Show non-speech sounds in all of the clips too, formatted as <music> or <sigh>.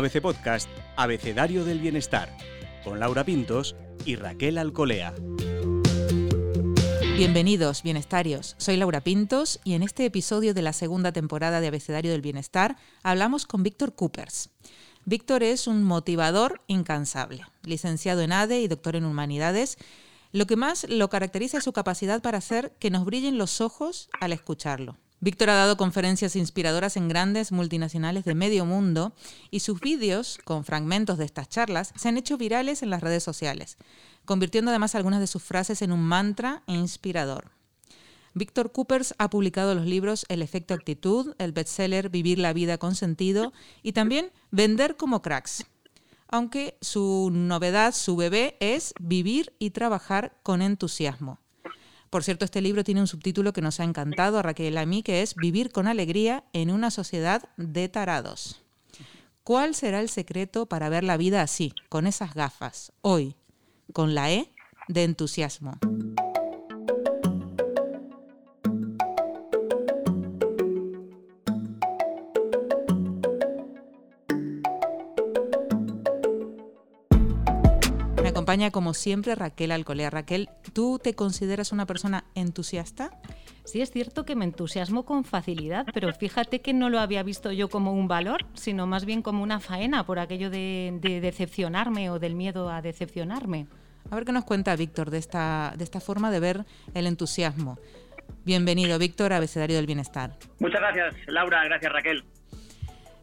ABC Podcast, Abecedario del Bienestar, con Laura Pintos y Raquel Alcolea. Bienvenidos, bienestarios. Soy Laura Pintos y en este episodio de la segunda temporada de Abecedario del Bienestar hablamos con Víctor Coopers. Víctor es un motivador incansable, licenciado en ADE y doctor en Humanidades. Lo que más lo caracteriza es su capacidad para hacer que nos brillen los ojos al escucharlo. Víctor ha dado conferencias inspiradoras en grandes multinacionales de medio mundo y sus vídeos, con fragmentos de estas charlas, se han hecho virales en las redes sociales, convirtiendo además algunas de sus frases en un mantra inspirador. Víctor Coopers ha publicado los libros El efecto actitud, el bestseller Vivir la vida con sentido y también Vender como cracks. Aunque su novedad, su bebé, es Vivir y trabajar con entusiasmo. Por cierto, este libro tiene un subtítulo que nos ha encantado a Raquel a mí, que es Vivir con alegría en una sociedad de tarados. ¿Cuál será el secreto para ver la vida así, con esas gafas, hoy, con la E de entusiasmo? Acompaña como siempre Raquel Alcolea. Raquel, ¿tú te consideras una persona entusiasta? Sí, es cierto que me entusiasmo con facilidad, pero fíjate que no lo había visto yo como un valor, sino más bien como una faena por aquello de, decepcionarme o del miedo a decepcionarme. A ver qué nos cuenta Víctor de esta, de esta forma de ver el entusiasmo. Bienvenido, Víctor, a Abecedario del Bienestar. Muchas gracias, Laura. Gracias, Raquel.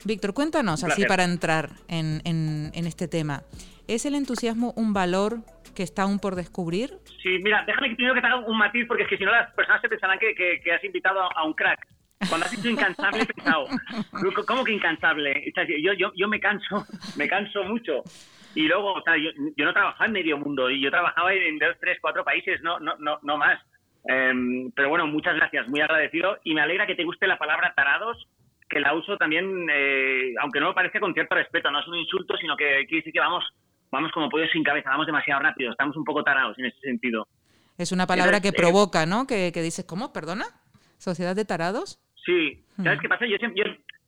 Víctor, cuéntanos, así para entrar en, en este tema. ¿Es el entusiasmo un valor que está aún por descubrir? Sí, mira, déjame que primero que te haga un matiz, porque es que si no las personas se pensarán que, que, has invitado a un crack. Cuando has dicho incansable, he pensado, ¿cómo que incansable? Yo, yo, yo me canso, me canso mucho. Y luego, o sea, yo, yo no trabajaba en medio mundo, y yo trabajaba en dos, tres, cuatro países, no, no, no, no más. Em, pero bueno, muchas gracias, muy agradecido. Y me alegra que te guste la palabra tarados, que la uso también, eh, aunque no me parezca con cierto respeto, no es un insulto, sino que quiere decir que vamos vamos como pollos sin cabeza, vamos demasiado rápido, estamos un poco tarados en ese sentido. Es una palabra que provoca, ¿no? Que, que, dices, ¿cómo? ¿Perdona? ¿Sociedad de tarados? Sí. ¿Sabes hmm. qué pasa? Yo,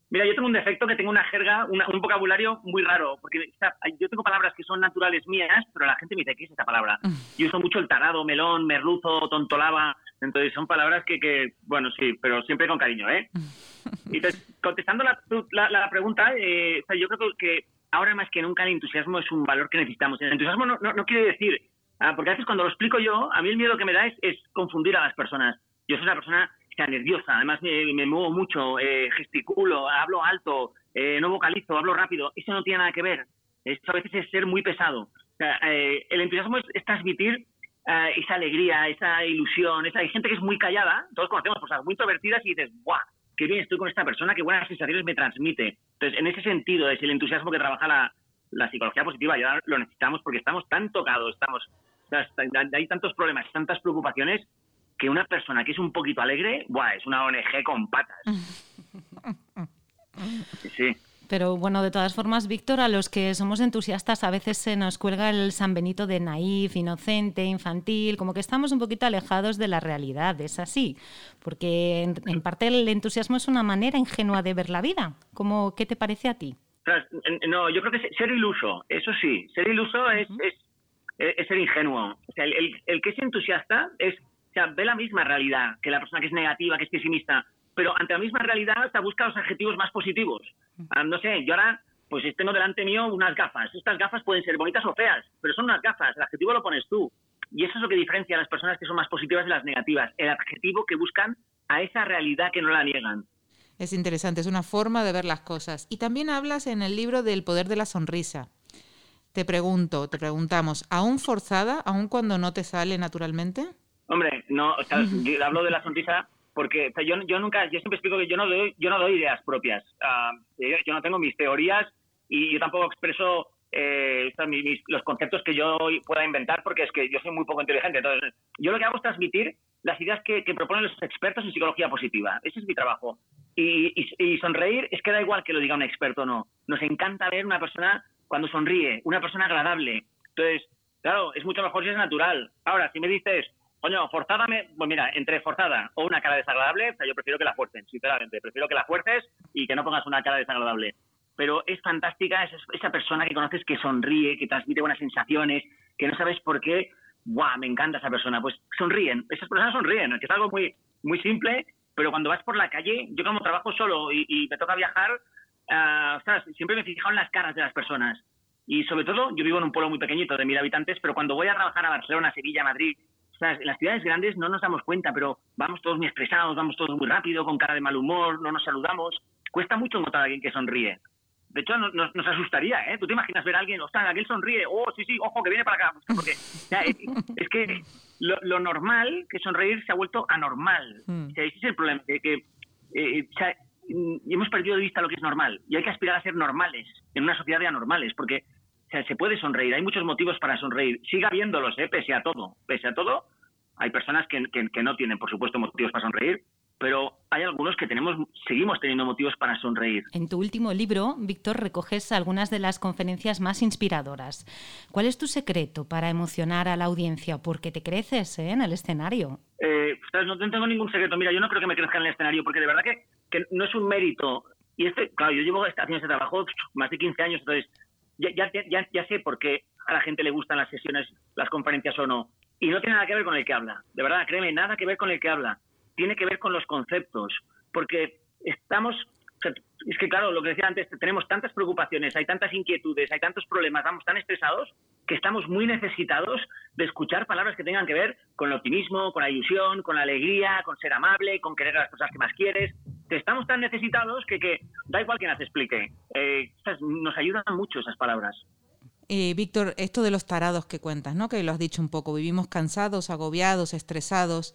mira, yo tengo un defecto que tengo una jerga, un vocabulario muy raro, porque yo tengo palabras que son naturales mías, pero la gente me dice, ¿qué es esta palabra? Hmm. Yo uso mucho el tarado, melón, merluzo, tontolaba, entonces son palabras que, que bueno, sí, pero siempre con cariño, ¿eh? Y <laughs> entonces, contestando la, la, pregunta, eh, yo creo que ahora más que nunca el entusiasmo es un valor que necesitamos. El entusiasmo no, no, quiere decir, ah, porque a veces cuando lo explico yo, a mí el miedo que me da es, confundir a las personas. Yo soy una persona que está nerviosa, además me, muevo mucho, eh, gesticulo, hablo alto, eh, no vocalizo, hablo rápido. Eso no tiene nada que ver. Esto a veces es ser muy pesado. Eh, el entusiasmo es, transmitir esa alegría, esa ilusión. Esa, hay gente que es muy callada, todos conocemos personas muy introvertidas y dices, ¡guau! Qué bien estoy con esta persona, qué buenas sensaciones me transmite. Entonces, en ese sentido, es el entusiasmo que trabaja la, psicología positiva, ya lo necesitamos porque estamos tan tocados, estamos, hay tantos problemas, tantas preocupaciones, que una persona que es un poquito alegre, ¡buah! es una ONG con patas. <laughs> Sí. Pero bueno, de todas formas, Víctor, a los que somos entusiastas a veces se nos cuelga el San Benito de naif, inocente, infantil, como que estamos un poquito alejados de la realidad, es así, porque en, parte el entusiasmo es una manera ingenua de ver la vida. ¿Cómo, ¿Qué te parece a ti? No, yo creo que ser iluso, eso sí, ser iluso es, es, ser ingenuo. O sea, el, que es entusiasta es, o sea, ve la misma realidad que la persona que es negativa, que es pesimista pero ante la misma realidad se busca los adjetivos más positivos. Ah, no sé, yo ahora pues tengo delante mío unas gafas. Estas gafas pueden ser bonitas o feas, pero son unas gafas, el adjetivo lo pones tú. Y eso es lo que diferencia a las personas que son más positivas de las negativas, el adjetivo que buscan a esa realidad que no la niegan. Es interesante, es una forma de ver las cosas. Y también hablas en el libro del poder de la sonrisa. Te pregunto, te preguntamos, ¿aún forzada, aún cuando no te sale naturalmente? Hombre, no, o sea, <laughs> yo hablo de la sonrisa porque yo, yo nunca, yo siempre explico que yo no doy, yo no doy ideas propias. Ah, yo no tengo mis teorías y yo tampoco expreso eh, los conceptos que yo pueda inventar porque es que yo soy muy poco inteligente. Entonces, yo lo que hago es transmitir las ideas que, proponen los expertos en psicología positiva. Ese es mi trabajo. Y, y, sonreír es que da igual que lo diga un experto o no. Nos encanta ver una persona cuando sonríe, una persona agradable. Entonces, claro, es mucho mejor si es natural. Ahora, si me dices, Coño, forzada, pues mira, entre forzada o una cara desagradable, o sea, yo prefiero que la fuercen, sinceramente. Prefiero que la fuerces y que no pongas una cara desagradable. pero es fantástica esa, persona que conoces que sonríe, que transmite buenas sensaciones, que no sabes por qué, ¡guau! Me encanta esa persona. Pues sonríen, esas personas sonríen, que es algo muy, simple, pero cuando vas por la calle, yo como trabajo solo y, me toca viajar, uh, siempre me fijo en las caras de las personas. Y sobre todo, yo vivo en un pueblo muy pequeñito de mil habitantes, pero cuando voy a trabajar a Barcelona, Sevilla, Madrid, en las ciudades grandes no nos damos cuenta, pero vamos todos muy estresados, vamos todos muy rápido, con cara de mal humor, no nos saludamos. Cuesta mucho encontrar a alguien que sonríe. De hecho, nos, nos, asustaría, ¿eh? Tú te imaginas ver a alguien, sea, aquel sonríe, oh, sí, sí, ojo, que viene para acá. Porque es, que lo, normal, que sonreír, se ha vuelto anormal. Mm. ese es el problema, que, que eh, hemos perdido de vista lo que es normal. Y hay que aspirar a ser normales, en una sociedad de anormales, porque se puede sonreír, hay muchos motivos para sonreír. Siga viéndolos, ¿eh? pese a todo. Pese a todo, hay personas que, que no tienen, por supuesto, motivos para sonreír, pero hay algunos que tenemos, seguimos teniendo motivos para sonreír. En tu último libro, Víctor, recoges algunas de las conferencias más inspiradoras. ¿Cuál es tu secreto para emocionar a la audiencia? Porque te creces ¿eh? en el escenario. Eh, no tengo ningún secreto. Mira, yo no creo que me crezca en el escenario, porque de verdad que, que no es un mérito. Y este, claro, yo llevo haciendo este trabajo más de 15 años, entonces ya, ya, ya, sé por qué a la gente le gustan las sesiones, las conferencias o no. Y no tiene nada que ver con el que habla. De verdad, créeme, nada que ver con el que habla tiene que ver con los conceptos, porque estamos, es que claro, lo que decía antes, tenemos tantas preocupaciones, hay tantas inquietudes, hay tantos problemas, vamos tan estresados que estamos muy necesitados de escuchar palabras que tengan que ver con el optimismo, con la ilusión, con la alegría, con ser amable, con querer a las cosas que más quieres. Estamos tan necesitados que, que da igual que las explique. Eh, nos ayudan mucho esas palabras. Eh, Víctor, esto de los tarados que cuentas, ¿no? Que lo has dicho un poco, vivimos cansados, agobiados, estresados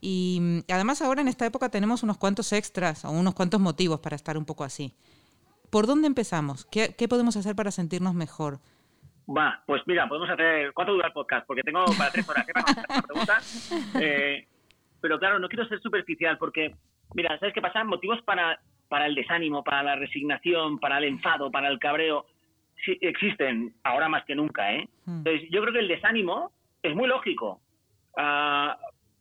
y mm, además ahora en esta época tenemos unos cuantos extras o unos cuantos motivos para estar un poco así. ¿Por dónde empezamos? ¿Qué, podemos hacer para sentirnos mejor? Va, pues mira, podemos hacer... ¿Cuánto dura el podcast? Porque tengo para tres horas ¿eh? para pregunta. <laughs> Eh, pero claro, no quiero ser superficial porque, mira, ¿sabes qué pasa? Motivos para, para el desánimo, para la resignación, para el enfado, para el cabreo, sí, existen ahora más que nunca, ¿eh? Hmm. Entonces, yo creo que el desánimo es muy lógico. Uh,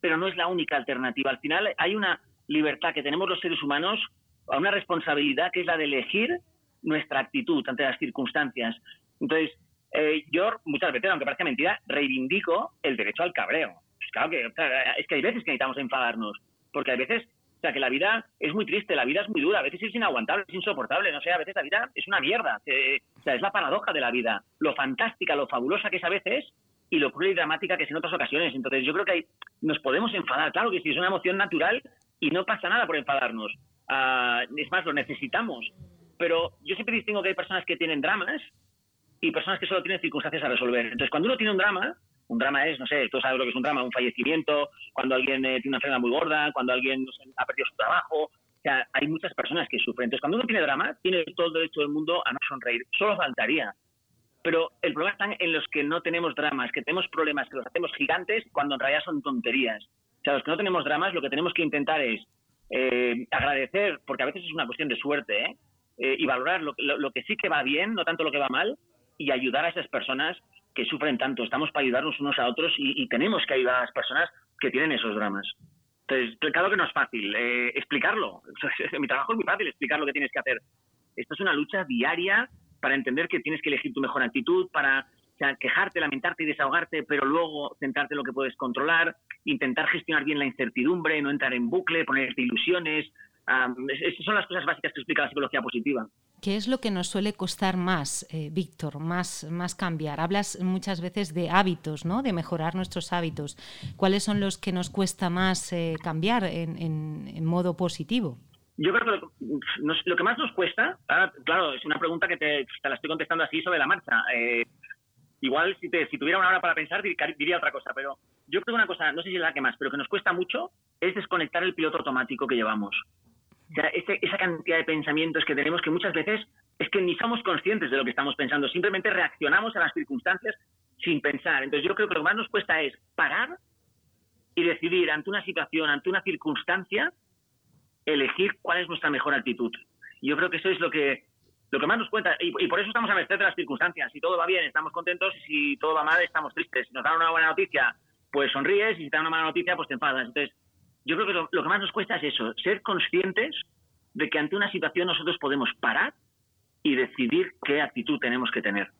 pero no es la única alternativa. Al final hay una libertad que tenemos los seres humanos, una responsabilidad que es la de elegir nuestra actitud ante las circunstancias. Entonces, eh, yo muchas veces, aunque parezca mentira, reivindico el derecho al cabreo. Pues claro que es que hay veces que necesitamos enfadarnos, porque hay veces, que la vida es muy triste, la vida es muy dura, a veces es inaguantable, es insoportable, no sé, a veces la vida es una mierda, o sea, es la paradoja de la vida, lo fantástica, lo fabulosa que es a veces y lo cruel y dramática que es en otras ocasiones. Entonces yo creo que nos podemos enfadar, claro que sí, es una emoción natural y no pasa nada por enfadarnos. Ah, es más, lo necesitamos. Pero yo siempre distingo que hay personas que tienen dramas y personas que solo tienen circunstancias a resolver. Entonces cuando uno tiene un drama, un drama es, no sé, tú sabes lo que es un drama, un fallecimiento, cuando alguien eh, tiene una enfermedad muy gorda, cuando alguien ha perdido su trabajo. O sea, hay muchas personas que sufren. Entonces, cuando uno tiene drama, tiene todo el derecho del mundo a no sonreír. Solo faltaría. Pero el problema está en los que no tenemos dramas, que tenemos problemas, que los hacemos gigantes cuando en realidad son tonterías. O sea, los que no tenemos dramas, lo que tenemos que intentar es eh, agradecer, porque a veces es una cuestión de suerte, ¿eh? Eh, y valorar lo, que sí que va bien, no tanto lo que va mal, y ayudar a esas personas que sufren tanto. Estamos para ayudarnos unos a otros y, tenemos que ayudar a las personas que tienen esos dramas. Entonces, claro que no es fácil explicarlo. <laughs> Mi trabajo es muy fácil explicar lo que tienes que hacer. Esto es una lucha diaria para entender que tienes que elegir tu mejor actitud, para quejarte, lamentarte y desahogarte, pero luego centrarte en lo que puedes controlar, intentar gestionar bien la incertidumbre, no entrar en bucle, ponerte ilusiones. esas son las cosas básicas que explica la psicología positiva. ¿Qué es lo que nos suele costar más, eh, Víctor, más, más cambiar? Hablas muchas veces de hábitos, ¿no? de mejorar nuestros hábitos. ¿Cuáles son los que nos cuesta más eh, cambiar en modo positivo? Yo creo que lo, que más nos cuesta, claro, es una pregunta que te, la estoy contestando así sobre la marcha. Eh, igual si, te, si tuviera una hora para pensar diría otra cosa, pero yo creo que una cosa, no sé si es la que más, pero que nos cuesta mucho es desconectar el piloto automático que llevamos. O sea, esa cantidad de pensamientos que tenemos que muchas veces es que ni somos conscientes de lo que estamos pensando, simplemente reaccionamos a las circunstancias sin pensar. Entonces yo creo que lo que más nos cuesta es parar y decidir ante una situación, ante una circunstancia, elegir cuál es nuestra mejor actitud. Yo creo que eso es lo que lo que más nos cuenta, y, por eso estamos a merced de las circunstancias. Si todo va bien, estamos contentos, y si todo va mal, estamos tristes. Si nos dan una buena noticia, pues sonríes, y si te dan una mala noticia, pues te enfadas. Entonces, yo creo que lo, que más nos cuesta es eso, ser conscientes de que ante una situación nosotros podemos parar y decidir qué actitud tenemos que tener.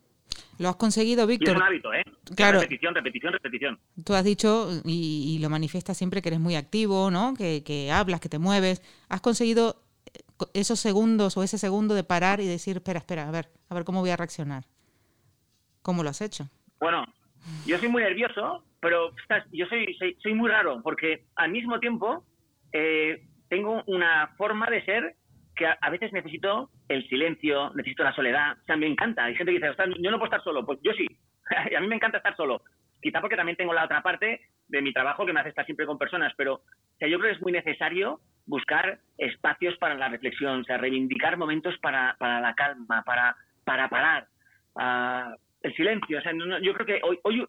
Lo has conseguido, Víctor. es un hábito, ¿eh? Claro. Repetición, repetición, repetición. Tú has dicho, y, lo manifiestas siempre, que eres muy activo, ¿no? Que, que, hablas, que te mueves. Has conseguido eh, esos segundos o ese segundo de parar y decir, espera, espera, a ver, a ver cómo voy a reaccionar. ¿Cómo lo has hecho? Bueno, yo soy muy nervioso, pero yo soy, soy, muy raro, porque al mismo tiempo eh, tengo una forma de ser que a, veces necesito el silencio, necesito la soledad. O sea, me encanta. Hay gente que dice, yo no puedo estar solo. Pues yo sí. <laughs> a mí me encanta estar solo. Quizá porque también tengo la otra parte de mi trabajo que me hace estar siempre con personas, pero yo creo que es muy necesario buscar espacios para la reflexión, o sea, reivindicar momentos para, para la calma, para, para parar. Uh, el silencio. O sea, yo creo que hoy, hoy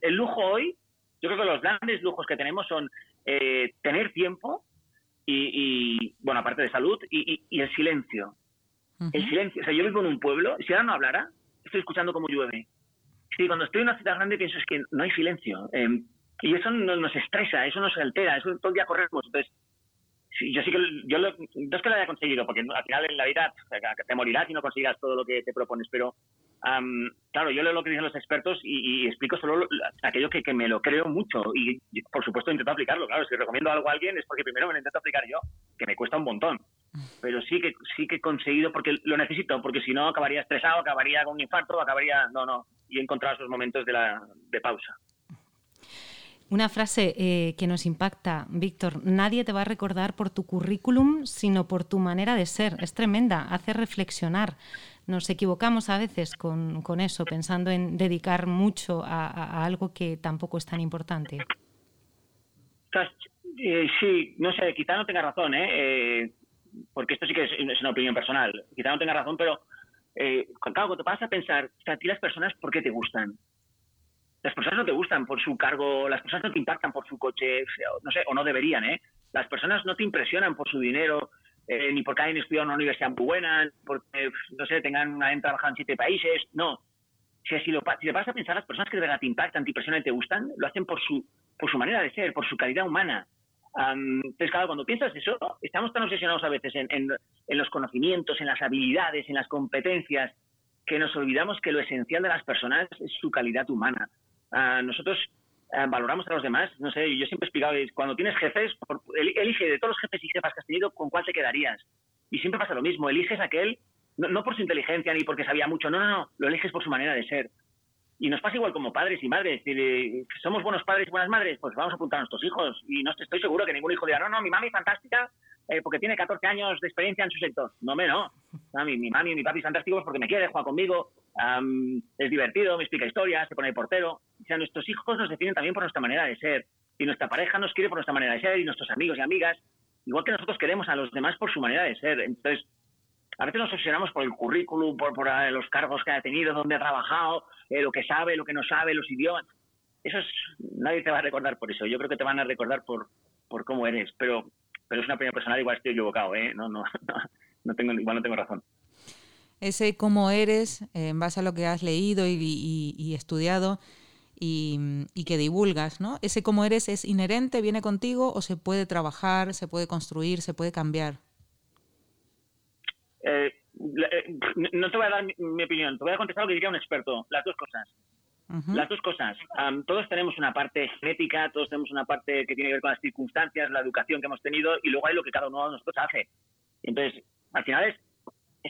el lujo hoy, yo creo que los grandes lujos que tenemos son eh, tener tiempo y, bueno, aparte de salud, y, el silencio. El silencio. O sea, yo vivo en un pueblo, si ahora no hablara, estoy escuchando cómo llueve. Sí, cuando estoy en una ciudad grande pienso es que no hay silencio. Em, y eso nos estresa, eso nos altera, eso todo el día corremos. Entonces, sí, yo sí que, yo no es que lo haya conseguido, porque al final en la vida te morirás y no conseguirás todo lo que te propones, pero claro, yo leo lo que dicen los expertos y, explico solo aquello que, me lo creo mucho y, por supuesto, intento aplicarlo. Claro, si recomiendo algo a alguien es porque primero me lo intento aplicar yo, que me cuesta un montón. Pero sí que sí que he conseguido, porque lo necesito, porque si no acabaría estresado, acabaría con un infarto, acabaría... No, no. Y he encontrado esos momentos de, la, de pausa. Una frase eh, que nos impacta, Víctor, nadie te va a recordar por tu currículum, sino por tu manera de ser. Es tremenda, hace reflexionar nos equivocamos a veces con, con eso, pensando en dedicar mucho a, algo que tampoco es tan importante. Eh, sí, no sé, quizá no tenga razón, ¿eh? ¿eh? porque esto sí que es, una opinión personal, quizá no tenga razón, pero eh, cuando te vas a pensar, a ti las personas, ¿por qué te gustan? Las personas no te gustan por su cargo, las personas no te impactan por su coche, no sé, o no deberían, ¿eh? Las personas no te impresionan por su dinero, eh, ni porque hayan estudiado en una universidad muy buena, porque, no sé, tengan hayan trabajado en siete países, no. Si, si, lo, si vas a pensar, las personas que de verdad te impactan, te impresionan te gustan, lo hacen por su, por su manera de ser, por su calidad humana. entonces, claro, cuando piensas eso, estamos tan obsesionados a veces en, en, los conocimientos, en las habilidades, en las competencias, que nos olvidamos que lo esencial de las personas es su calidad humana. Uh, nosotros eh, valoramos a los demás. No sé, yo siempre he explicado, cuando tienes jefes, elige de todos los jefes y jefas que has tenido, ¿con cuál te quedarías? Y siempre pasa lo mismo, eliges aquel, no, por su inteligencia ni porque sabía mucho, no, no, no, lo eliges por su manera de ser. Y nos pasa igual como padres y madres. somos buenos padres y buenas madres, pues vamos a apuntar a nuestros hijos. Y no estoy seguro que ningún hijo diga, no, no, mi mami es fantástica eh, porque tiene 14 años de experiencia en su sector. No, me no. mi, mi mami y mi papi son fantásticos porque me quiere, juega conmigo, es divertido, me explica historias, se pone el portero. O sea, nuestros hijos nos definen también por nuestra manera de ser. Y nuestra pareja nos quiere por nuestra manera de ser y nuestros amigos y amigas, igual que nosotros queremos a los demás por su manera de ser. Entonces, a veces nos obsesionamos por el currículum, por, por eh, los cargos que ha tenido, dónde ha trabajado, eh, lo que sabe, lo que no sabe, los idiomas. Eso es, nadie te va a recordar por eso. Yo creo que te van a recordar por, por cómo eres. Pero, pero es una opinión personal, igual estoy equivocado, ¿eh? No, no, <laughs> no, tengo, igual no tengo razón. Ese cómo eres, en base a lo que has leído y, estudiado y, y, que divulgas, ¿no? Ese cómo eres es inherente, viene contigo o se puede trabajar, se puede construir, se puede cambiar. Eh, eh, no te voy a dar mi, opinión, te voy a contestar lo que diría un experto, las dos cosas. Las dos cosas. todos tenemos una parte genética, todos tenemos una parte que tiene que ver con las circunstancias, la educación que hemos tenido y luego hay lo que cada uno de nosotros hace. Entonces, al final es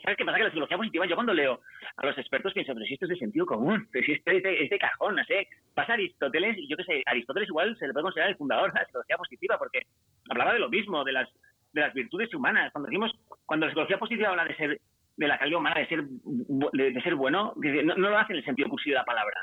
¿Sabes qué pasa? Que la psicología positiva, yo cuando leo a los expertos pienso, pero si esto es de sentido común, pero si esto es de, es de cajón, no sé. Pasa Aristóteles, y yo qué sé, Aristóteles igual se le puede considerar el fundador de la psicología positiva, porque hablaba de lo mismo, de las de las virtudes humanas. Cuando decimos, cuando la psicología positiva habla de ser, de la calidad humana, de ser, de, ser bueno, no, lo hace en el sentido cursivo de la palabra.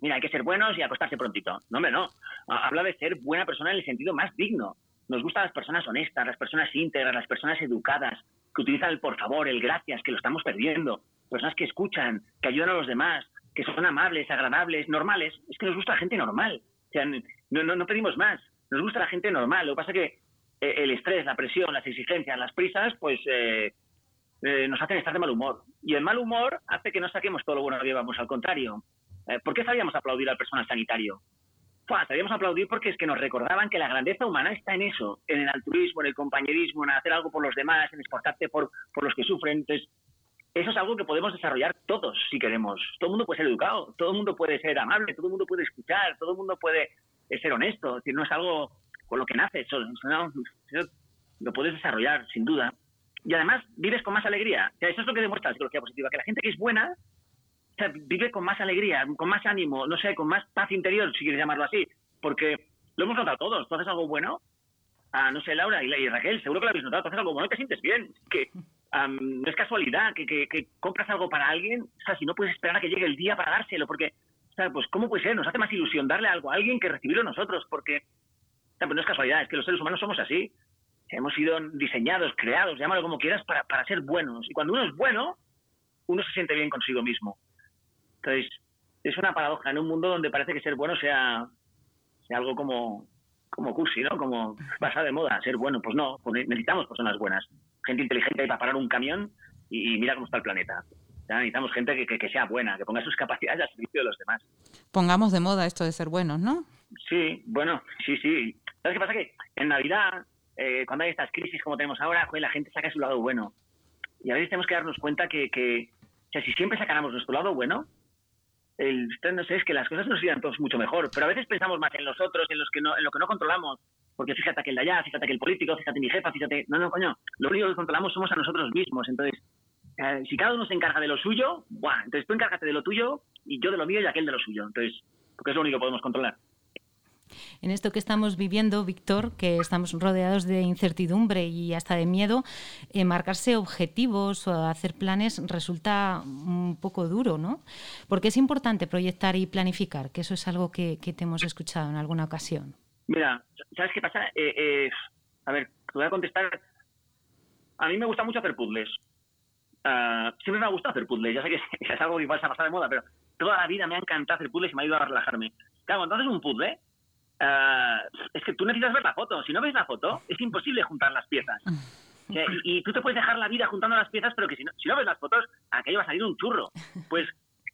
mira, hay que ser buenos y acostarse prontito. No, hombre, no. Habla de ser buena persona en el sentido más digno. Nos gustan las personas honestas, las personas íntegras, las personas educadas, que utilizan el por favor, el gracias, que lo estamos perdiendo. Personas que escuchan, que ayudan a los demás, que son amables, agradables, normales. Es que nos gusta la gente normal. O sea, no, no, no pedimos más. Nos gusta la gente normal. Lo que pasa es que eh, el estrés, la presión, las exigencias, las prisas, pues eh, eh, nos hacen estar de mal humor. Y el mal humor hace que no saquemos todo lo bueno que llevamos, al contrario. ¿Por qué sabíamos aplaudir al personal sanitario? Pues, sabíamos aplaudir porque es que nos recordaban que la grandeza humana está en eso, en el altruismo, en el compañerismo, en hacer algo por los demás, en esforzarte por, por los que sufren. Entonces, eso es algo que podemos desarrollar todos si queremos. Todo el mundo puede ser educado, todo el mundo puede ser amable, todo el mundo puede escuchar, todo el mundo puede ser honesto. Es decir, no es algo con lo que naces, lo puedes desarrollar, sin duda. Y además vives con más alegría. eso es lo que demuestra la psicología positiva, que la gente que es buena vive con más alegría, con más ánimo, no sé, con más paz interior, si quieres llamarlo así. Porque lo hemos notado todos. Tú haces algo bueno, ah, no sé, Laura y, Raquel, seguro que lo habéis notado. Tú haces algo bueno y te sientes bien. Que no es casualidad que, que, compras algo para alguien, o sea, si no puedes esperar a que llegue el día para dárselo, porque, o sea, pues, ¿cómo puede ser? Nos hace más ilusión darle algo a alguien que recibirlo nosotros, porque, o sea, pues no es casualidad, es que los seres humanos somos así. Hemos sido diseñados, creados, llámalo como quieras, para, para ser buenos. Y cuando uno es bueno, uno se siente bien consigo mismo. Entonces, es una paradoja en un mundo donde parece que ser bueno sea, sea algo como, como cursi, ¿no? Como pasa de moda, ser bueno. Pues no, pues necesitamos personas buenas gente inteligente para parar un camión y, mira cómo está el planeta. necesitamos gente que, que, sea buena, que ponga sus capacidades al servicio de los demás. Pongamos de moda esto de ser buenos, ¿no? Sí, bueno, sí, sí. ¿Sabes qué pasa? Que en Navidad, eh, cuando hay estas crisis como tenemos ahora, la gente saca su lado bueno. Y a veces tenemos que darnos cuenta que, que o sea, si siempre sacáramos nuestro lado bueno, el, no sé, es que las cosas nos irían todos mucho mejor. Pero a veces pensamos más en los otros, en, los que no, en lo que no controlamos, porque fíjate que de allá, fíjate que el político, fíjate mi jefa, fíjate... No, no, coño, lo único que controlamos somos a nosotros mismos. Entonces, eh, si cada uno se encarga de lo suyo, ¡buah! entonces tú encárgate de lo tuyo y yo de lo mío y aquel de lo suyo. Entonces, porque es lo único que podemos controlar. En esto que estamos viviendo, Víctor, que estamos rodeados de incertidumbre y hasta de miedo, eh, marcarse objetivos o hacer planes resulta un poco duro, ¿no? Porque es importante proyectar y planificar, que eso es algo que te hemos escuchado en alguna ocasión. Mira, ¿sabes qué pasa? Eh, eh, a ver, te voy a contestar. A mí me gusta mucho hacer puzzles. Ah, siempre me ha gustado hacer puzzles. Ya sé que <laughs> es algo que igual se ha pasado de moda, pero toda la vida me ha encantado hacer puzzles y me ha ayudado a relajarme. Claro, entonces un puzzle, ah, es que tú necesitas ver la foto. Si no ves la foto, es imposible juntar las piezas. <laughs> y, tú te puedes dejar la vida juntando las piezas, pero que si no, si no ves las fotos, aquello va a salir un churro. Pues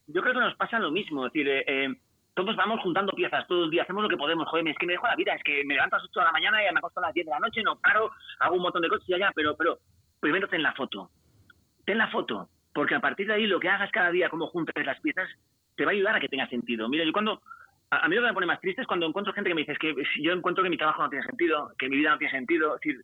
yo creo que nos pasa lo mismo. Es decir, eh, todos vamos juntando piezas todo el día, hacemos lo que podemos, joder, es que me dejo la vida, es que me levanto a las 8 de la mañana y me acuesto a las 10 de la noche, no paro, hago un montón de cosas y allá, pero, pero primero ten la foto, ten la foto, porque a partir de ahí lo que hagas cada día, como juntes las piezas, te va a ayudar a que tenga sentido. Mira, yo cuando, a, mí lo que me pone más triste es cuando encuentro gente que me dice, es que yo encuentro que mi trabajo no tiene sentido, que mi vida no tiene sentido, es decir,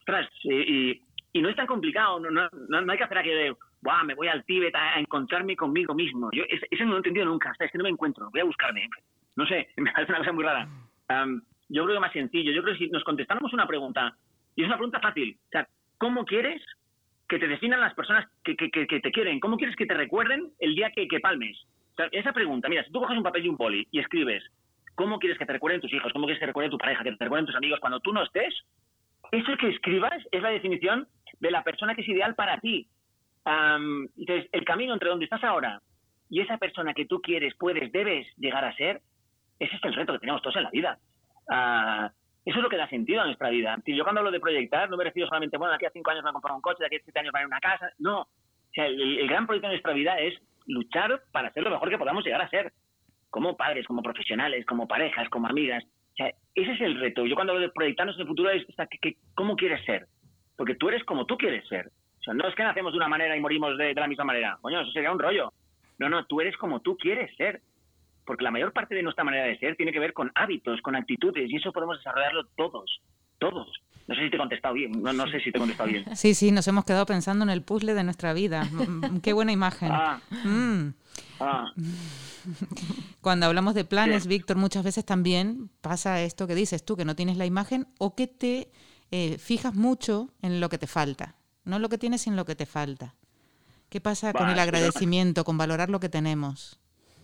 ostras, y, y no es tan complicado, no, no, no, hay que hacer aquello de, Buah, me voy al Tíbet a, encontrarme conmigo mismo. Yo eso no lo he entendido nunca, es que no me encuentro, voy a buscarme. No sé, <laughs> me parece una cosa muy rara. yo creo que más sencillo, yo creo que si nos contestáramos una pregunta, y es una pregunta fácil, o sea, ¿cómo quieres que te definan las personas que, que, que, te quieren? ¿Cómo quieres que te recuerden el día que, que palmes? Esa pregunta, mira, si tú coges un papel y un poli y escribes, ¿cómo quieres que te recuerden tus hijos? ¿Cómo quieres que te recuerde tu pareja? ¿Que te recuerden tus amigos cuando tú no estés? Eso que escribas es la definición de la persona que es ideal para ti entonces, el camino entre donde estás ahora y esa persona que tú quieres, puedes, debes llegar a ser, ese es el reto que tenemos todos en la vida. Ah, eso es lo que da sentido a nuestra vida. Yo cuando hablo de proyectar, no me refiero solamente, bueno, de aquí a cinco años me voy a comprar un coche, de aquí a siete años me voy a una casa. No. O sea, el, gran proyecto de nuestra vida es luchar para ser lo mejor que podamos llegar a ser. Como padres, como profesionales, como parejas, como amigas. O sea, ese es el reto. Yo cuando hablo de proyectarnos en el futuro es, ¿cómo quieres ser? Porque tú eres como tú quieres ser no es que nacemos de una manera y morimos de, la misma manera. Coño, eso sería un rollo. No, no, tú eres como tú quieres ser. Porque la mayor parte de nuestra manera de ser tiene que ver con hábitos, con actitudes, y eso podemos desarrollarlo todos, todos. No sé si te he contestado bien, no, no sé si te he contestado bien. Sí, sí, nos hemos quedado pensando en el puzzle de nuestra vida. Mm, qué buena imagen. Ah. Mm. Ah. Cuando hablamos de planes, Víctor, muchas veces también pasa esto que dices tú, que no tienes la imagen o que te eh, fijas mucho en lo que te falta. No lo que tienes, sino lo que te falta. ¿Qué pasa con el agradecimiento, con valorar lo que tenemos?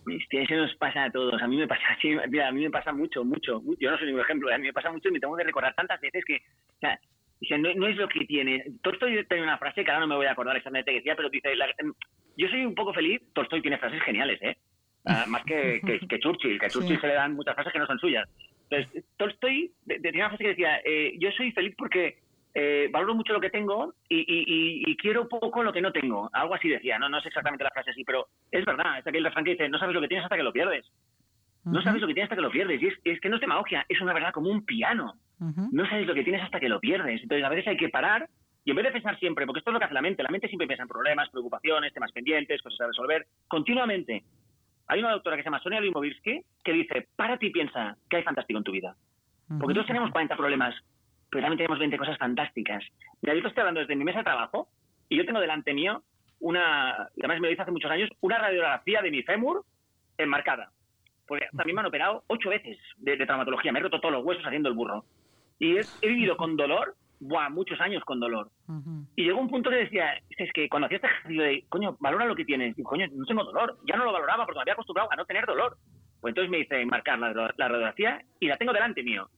eso nos pasa a todos. A mí me pasa <laughs> a mí me pasa mucho, mucho. Yo no soy ningún ejemplo, a mí me pasa mucho y me tengo que recordar tantas veces que, o sea, no, es lo que tiene. Tolstoy tiene una frase que ahora no me voy a acordar exactamente qué decía, pero dice, em, yo soy un poco feliz. Tolstoy tiene frases geniales, ¿eh? Ah, <laughs> más que, que, Churchill, que a Churchill se le dan muchas frases que no son suyas. Entonces, Tolstoy tenía una frase que decía, eh, yo soy feliz porque eh, valoro mucho lo que tengo y, quiero poco lo que no tengo. Algo así decía, no, no es exactamente la frase así, pero es verdad. Es aquel refrán que dice, no sabes lo que tienes hasta que lo pierdes. No sabes lo que tienes hasta que lo pierdes. Y es, que no es demagogia, es una verdad como un piano. No sabes lo que tienes hasta que lo pierdes. Entonces a veces hay que parar Y en vez de pensar siempre, porque esto es lo que hace la mente, la mente siempre piensa en problemas, preocupaciones, temas pendientes, cosas a resolver, continuamente. Hay una doctora que se llama Sonia Limovirsky que dice, párate y piensa qué hay fantástico en tu vida. Porque todos tenemos 40 problemas, pero también tenemos 20 cosas fantásticas. Mira, yo te estoy hablando desde mi mesa de trabajo y yo tengo delante mío una, además me lo hice hace muchos años, una radiografía de mi fémur enmarcada. Porque también me han operado ocho veces de, traumatología, me he roto todos los huesos haciendo el burro. Y he, vivido con dolor, buah, muchos años con dolor. Y llegó un punto que decía, es que cuando hacía este ejercicio de, coño, valora lo que tienes, digo, coño, no tengo dolor, ya no lo valoraba porque me había acostumbrado a no tener dolor. Pues entonces me hice marcar la, la radiografía y la tengo delante mío.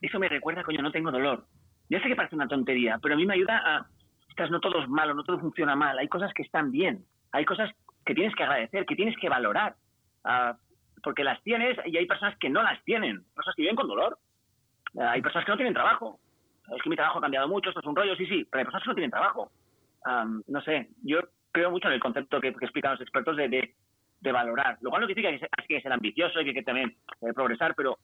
Eso me recuerda, coño, no tengo dolor. Ya sé que parece una tontería, pero a mí me ayuda a, estás no todo es malo, no todo funciona mal, hay cosas que están bien, hay cosas que tienes que agradecer, que tienes que valorar, uh, porque las tienes y hay personas que no las tienen, personas que viven con dolor, uh, hay personas que no tienen trabajo, es que mi trabajo ha cambiado mucho, esto es un rollo, sí, sí, pero hay personas que no tienen trabajo. Um, no sé, yo creo mucho en el concepto que, explican los expertos de, valorar, lo cual no significa que hay que ser ambicioso y que, que también eh, progresar, pero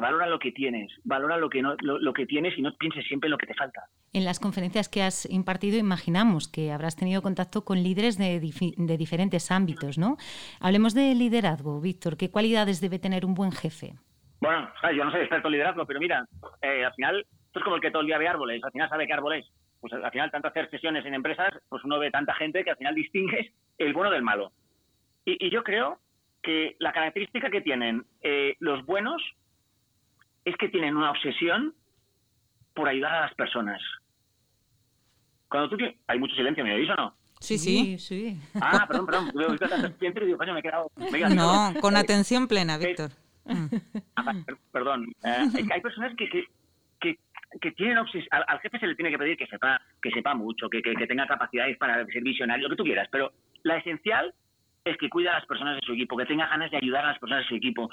valora lo que tienes, valora lo que, no, lo, que tienes y no pienses siempre en lo que te falta. En las conferencias que has impartido, imaginamos que habrás tenido contacto con líderes de, de diferentes ámbitos, ¿no? Hablemos de liderazgo, Víctor. ¿Qué cualidades debe tener un buen jefe? Bueno, yo no soy experto en liderazgo, pero mira, eh, al final, esto es como el que todo el día ve árboles, al final sabe qué árbol es. Pues al final, tanto hacer sesiones en empresas, pues uno ve tanta gente que al final distingues el bueno del malo. Y, yo creo que la característica que tienen eh, los buenos es que tienen una obsesión por ayudar a las personas. Cuando tú tienes... Hay mucho silencio, ¿me oís o no? Sí, sí, sí. Ah, perdón, perdón. y digo, coño, me he quedado... no, con atención plena, Víctor. Ah, perdón. Eh, hay personas que, que, que, tienen obsesión... Al, jefe se le tiene que pedir que sepa, que sepa mucho, que, que, tenga capacidades para ser visionario, lo que tú quieras, pero la esencial es que cuida a las personas de su equipo, que tenga ganas de ayudar a las personas de su equipo.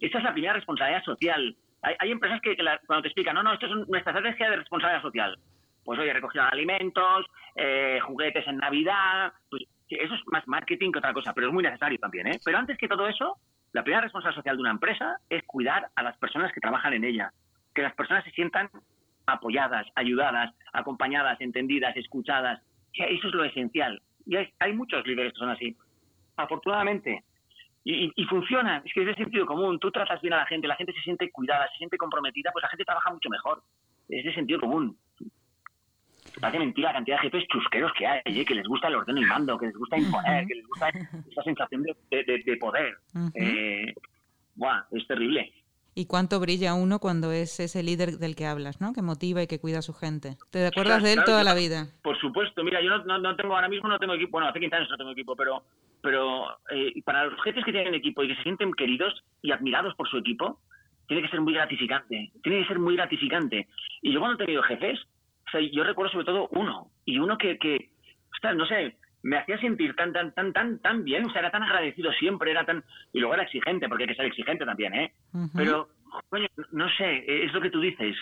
esta es la primera responsabilidad social. Hay, empresas que, cuando te explican, no, no, esto es nuestra estrategia de responsabilidad social. Pues oye, recogida de alimentos, eh, juguetes en Navidad, pues eso es más marketing que otra cosa, pero es muy necesario también. ¿eh? Pero antes que todo eso, la primera responsabilidad social de una empresa es cuidar a las personas que trabajan en ella, que las personas se sientan apoyadas, ayudadas, acompañadas, entendidas, escuchadas. eso es lo esencial. Y hay muchos líderes que son así afortunadamente. Y, funciona, es que es de sentido común. Tú tratas bien a la gente, la gente se siente cuidada, se siente comprometida, pues la gente trabaja mucho mejor. Es de sentido común. Parece mentira la cantidad de jefes chusqueros que hay, ¿eh? que les gusta el orden y mando, que les gusta imponer, que les gusta esa sensación de, poder. Eh, es terrible. Y cuánto brilla uno cuando es ese líder del que hablas, ¿no? Que motiva y que cuida a su gente. ¿Te acuerdas de él toda la vida? Por supuesto. Mira, yo no, no, tengo, ahora mismo no tengo equipo, bueno, hace 15 años no tengo equipo, pero pero eh, para los jefes que tienen equipo y que se sienten queridos y admirados por su equipo, tiene que ser muy gratificante. Tiene que ser muy gratificante. Y yo cuando he tenido jefes, yo recuerdo sobre todo uno, y uno que, que no sé, me hacía sentir tan, tan, tan, tan, tan bien, o sea, era tan agradecido siempre, era tan... Y luego era exigente, porque hay que ser exigente también, ¿eh? Pero, coño, no sé, es lo que tú dices.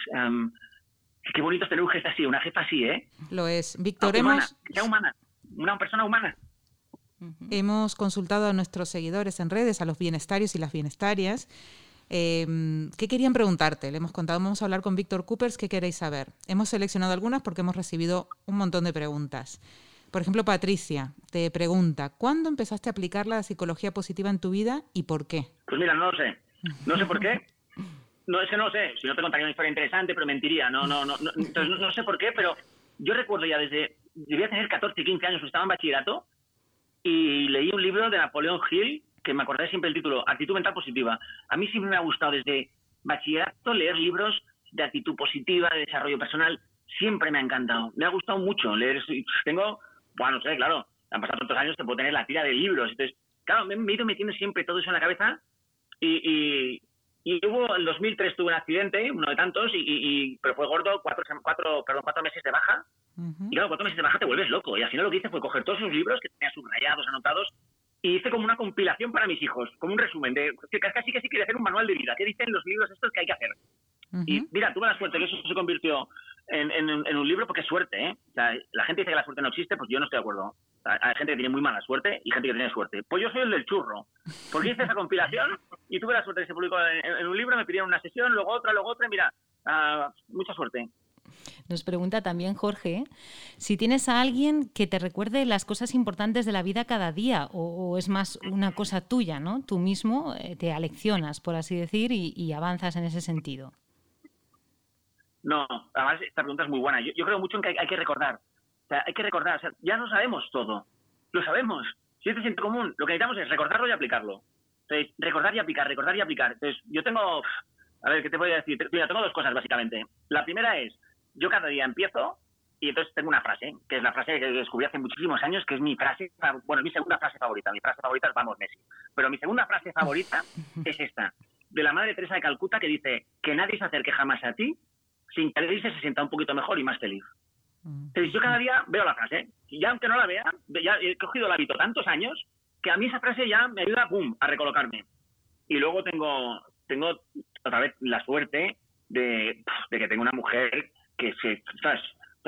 qué bonito es tener un jefe así, una jefa así, ¿eh? Lo es. Víctor, hemos... humana, una persona humana. Hemos consultado a nuestros seguidores en redes, a los bienestarios y las bienestarias. Em, ¿Qué querían preguntarte? Le hemos contado, vamos a hablar con Víctor Coopers, ¿qué queréis saber? Hemos seleccionado algunas porque hemos recibido un montón de preguntas. Por ejemplo, Patricia te pregunta, ¿cuándo empezaste a aplicar la psicología positiva en tu vida y por qué? Pues mira, no lo sé. No sé por qué. No, es que no sé. Si no te contaría una historia interesante, pero mentiría. No, no, no. no entonces, no sé por qué, pero yo recuerdo ya desde, debía tener 14, 15 años, estaba en bachillerato, y leí un libro de Napoleón Hill, que me acordé siempre el título, Actitud Mental Positiva. A mí siempre me ha gustado desde bachillerato leer libros de actitud positiva, de desarrollo personal. Siempre me ha encantado. Me ha gustado mucho leer. Tengo, bueno, no sé, claro, han pasado tantos años que puedo tener la tira de libros. Entonces, claro, me, he ido metiendo siempre todo eso en la cabeza y, y, hubo, en 2003 tuve un accidente, uno de tantos, y, pero fue gordo, cuatro, cuatro, perdón, cuatro meses de baja, y claro, cuatro meses de baja te vuelves loco. Y al final lo que hice fue coger todos sus libros que tenía subrayados, anotados, y hice como una compilación para mis hijos, como un resumen de casi que sí quiere hacer un manual de vida. ¿Qué dicen los libros estos que hay que hacer? Y mira, tuve la suerte que eso se convirtió en, en, un libro porque es suerte, ¿eh? O sea, la gente dice que la suerte no existe, pues yo no estoy de acuerdo. Hay gente que tiene muy mala suerte y gente que tiene suerte. Pues yo soy el del churro. Porque hice esa <laughs> compilación y tuve la suerte que se publicó en, un libro, me pidieron una sesión, luego otra, luego otra, y mira, uh, mucha suerte. Nos pregunta también Jorge si tienes a alguien que te recuerde las cosas importantes de la vida cada día o, es más una cosa tuya, ¿no? Tú mismo eh, te aleccionas, por así decir, y, avanzas en ese sentido. No, además esta pregunta es muy buena. Yo, creo mucho en que hay, que recordar. O sea, hay que recordar. ya lo sabemos todo. Lo sabemos. Si es de común, lo que necesitamos es recordarlo y aplicarlo. Entonces, recordar y aplicar, recordar y aplicar. Entonces, yo tengo, a ver, ¿qué te voy a decir? Mira, tengo dos cosas básicamente. La primera es, yo cada día empiezo y entonces tengo una frase, que es la frase que descubrí hace muchísimos años, que es mi frase, bueno, mi segunda frase favorita. Mi frase favorita es vamos, Messi. Pero mi segunda frase favorita <laughs> es esta, de la Madre Teresa de Calcuta, que dice, que nadie se acerque jamás a ti sin que él se sienta un poquito mejor y más feliz. Mm. Entonces, yo cada día veo la frase, y ya aunque no la vea, ya he cogido el hábito tantos años que a mí esa frase ya me ayuda, boom, a recolocarme. Y luego tengo, tengo otra vez la suerte de, que tengo una mujer que se, ¿sabes?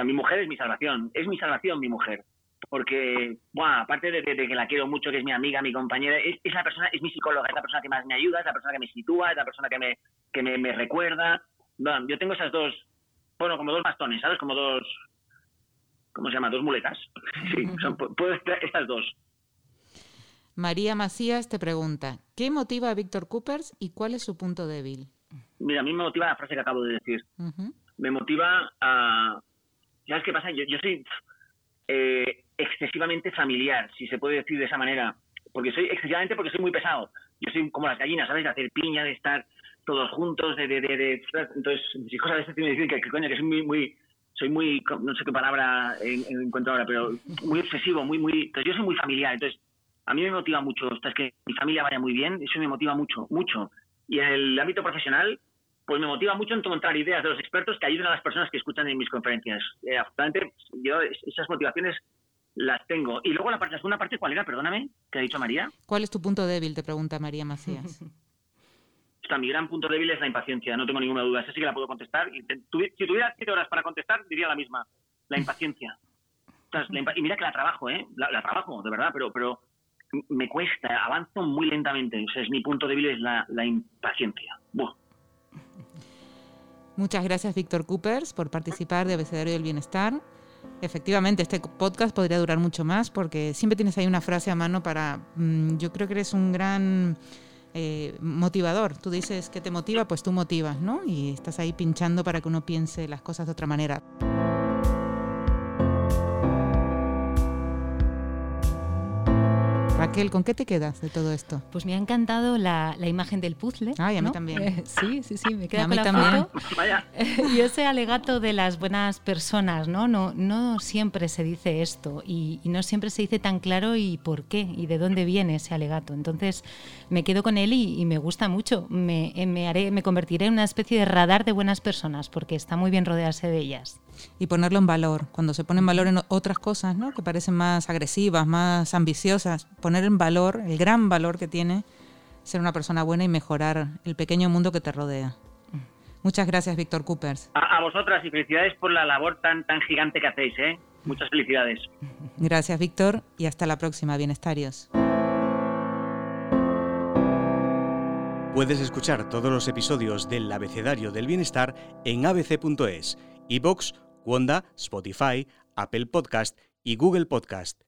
mi mujer es mi salvación, es mi salvación mi mujer. Porque, bueno, aparte de, que la quiero mucho, que es mi amiga, mi compañera, es, la persona, es mi psicóloga, es la persona que más me ayuda, es la persona que me sitúa, es la persona que me, que me, recuerda. yo tengo esas dos, bueno, como dos bastones, ¿sabes? Como dos, ¿cómo se llama? Dos muletas. <laughs> Sí, son, puedo estas dos. María Macías te pregunta, ¿qué motiva a Víctor Coopers y cuál es su punto débil? Mira, a mí me motiva la frase que acabo de decir. Me motiva a... ¿Sabes qué pasa? Yo, soy eh, excesivamente familiar, si se puede decir de esa manera. Porque soy excesivamente porque soy muy pesado. Yo soy como las gallinas, ¿sabes? De hacer piña, de estar todos juntos, de... de, de, Entonces, mis hijos a veces me dicen que, que, coño, que soy muy... muy soy muy, no sé qué palabra encuentro ahora, pero muy obsesivo, muy, muy, entonces yo soy muy familiar, entonces a mí me motiva mucho, es que mi familia vaya muy bien, eso me motiva mucho, mucho. Y en el ámbito profesional, pues me motiva mucho encontrar ideas de los expertos que ayuden a las personas que escuchan en mis conferencias. Eh, yo esas motivaciones las tengo. Y luego la, parte, la segunda parte, ¿cuál era? Perdóname, ¿qué ha dicho María? ¿Cuál es tu punto débil? Te pregunta María Macías. <laughs> mi gran punto débil es la impaciencia, no tengo ninguna duda. Esa sí que la puedo contestar. si tuviera siete horas para contestar, diría la misma. La <laughs> impaciencia. y mira que la trabajo, ¿eh? La, la, trabajo, de verdad, pero, pero me cuesta, avanzo muy lentamente. O sea, es mi punto débil es la, impaciencia. Muchas gracias, Víctor Coopers, por participar de Abecedario del Bienestar. Efectivamente, este podcast podría durar mucho más porque siempre tienes ahí una frase a mano para... Mm, yo creo que eres un gran eh, motivador. Tú dices que te motiva, pues tú motivas, ¿no? Y estás ahí pinchando para que uno piense las cosas de otra manera. Raquel, ¿con qué te quedas de todo esto? Pues me ha encantado la, imagen del puzzle. Ay, a mí también. Eh, sí, sí, sí, me queda con la también. foto. <laughs> <laughs> y ese alegato de las buenas personas, ¿no? No, no siempre se dice esto y, no siempre se dice tan claro y por qué y de dónde viene ese alegato. Entonces me quedo con él y, me gusta mucho. Me, me, haré, me convertiré en una especie de radar de buenas personas porque está muy bien rodearse de ellas y ponerlo en valor. Cuando se pone en valor en otras cosas, ¿no? que parecen más agresivas, más ambiciosas, poner en valor el gran valor que tiene ser una persona buena y mejorar el pequeño mundo que te rodea. Muchas gracias, Víctor Coopers. A, vosotras y felicidades por la labor tan, tan gigante que hacéis. ¿eh? Muchas felicidades. Gracias, Víctor, y hasta la próxima, bienestarios. Puedes escuchar todos los episodios del Abecedario del Bienestar en abc.es, iBox Wanda, Spotify, Apple Podcast y Google Podcast.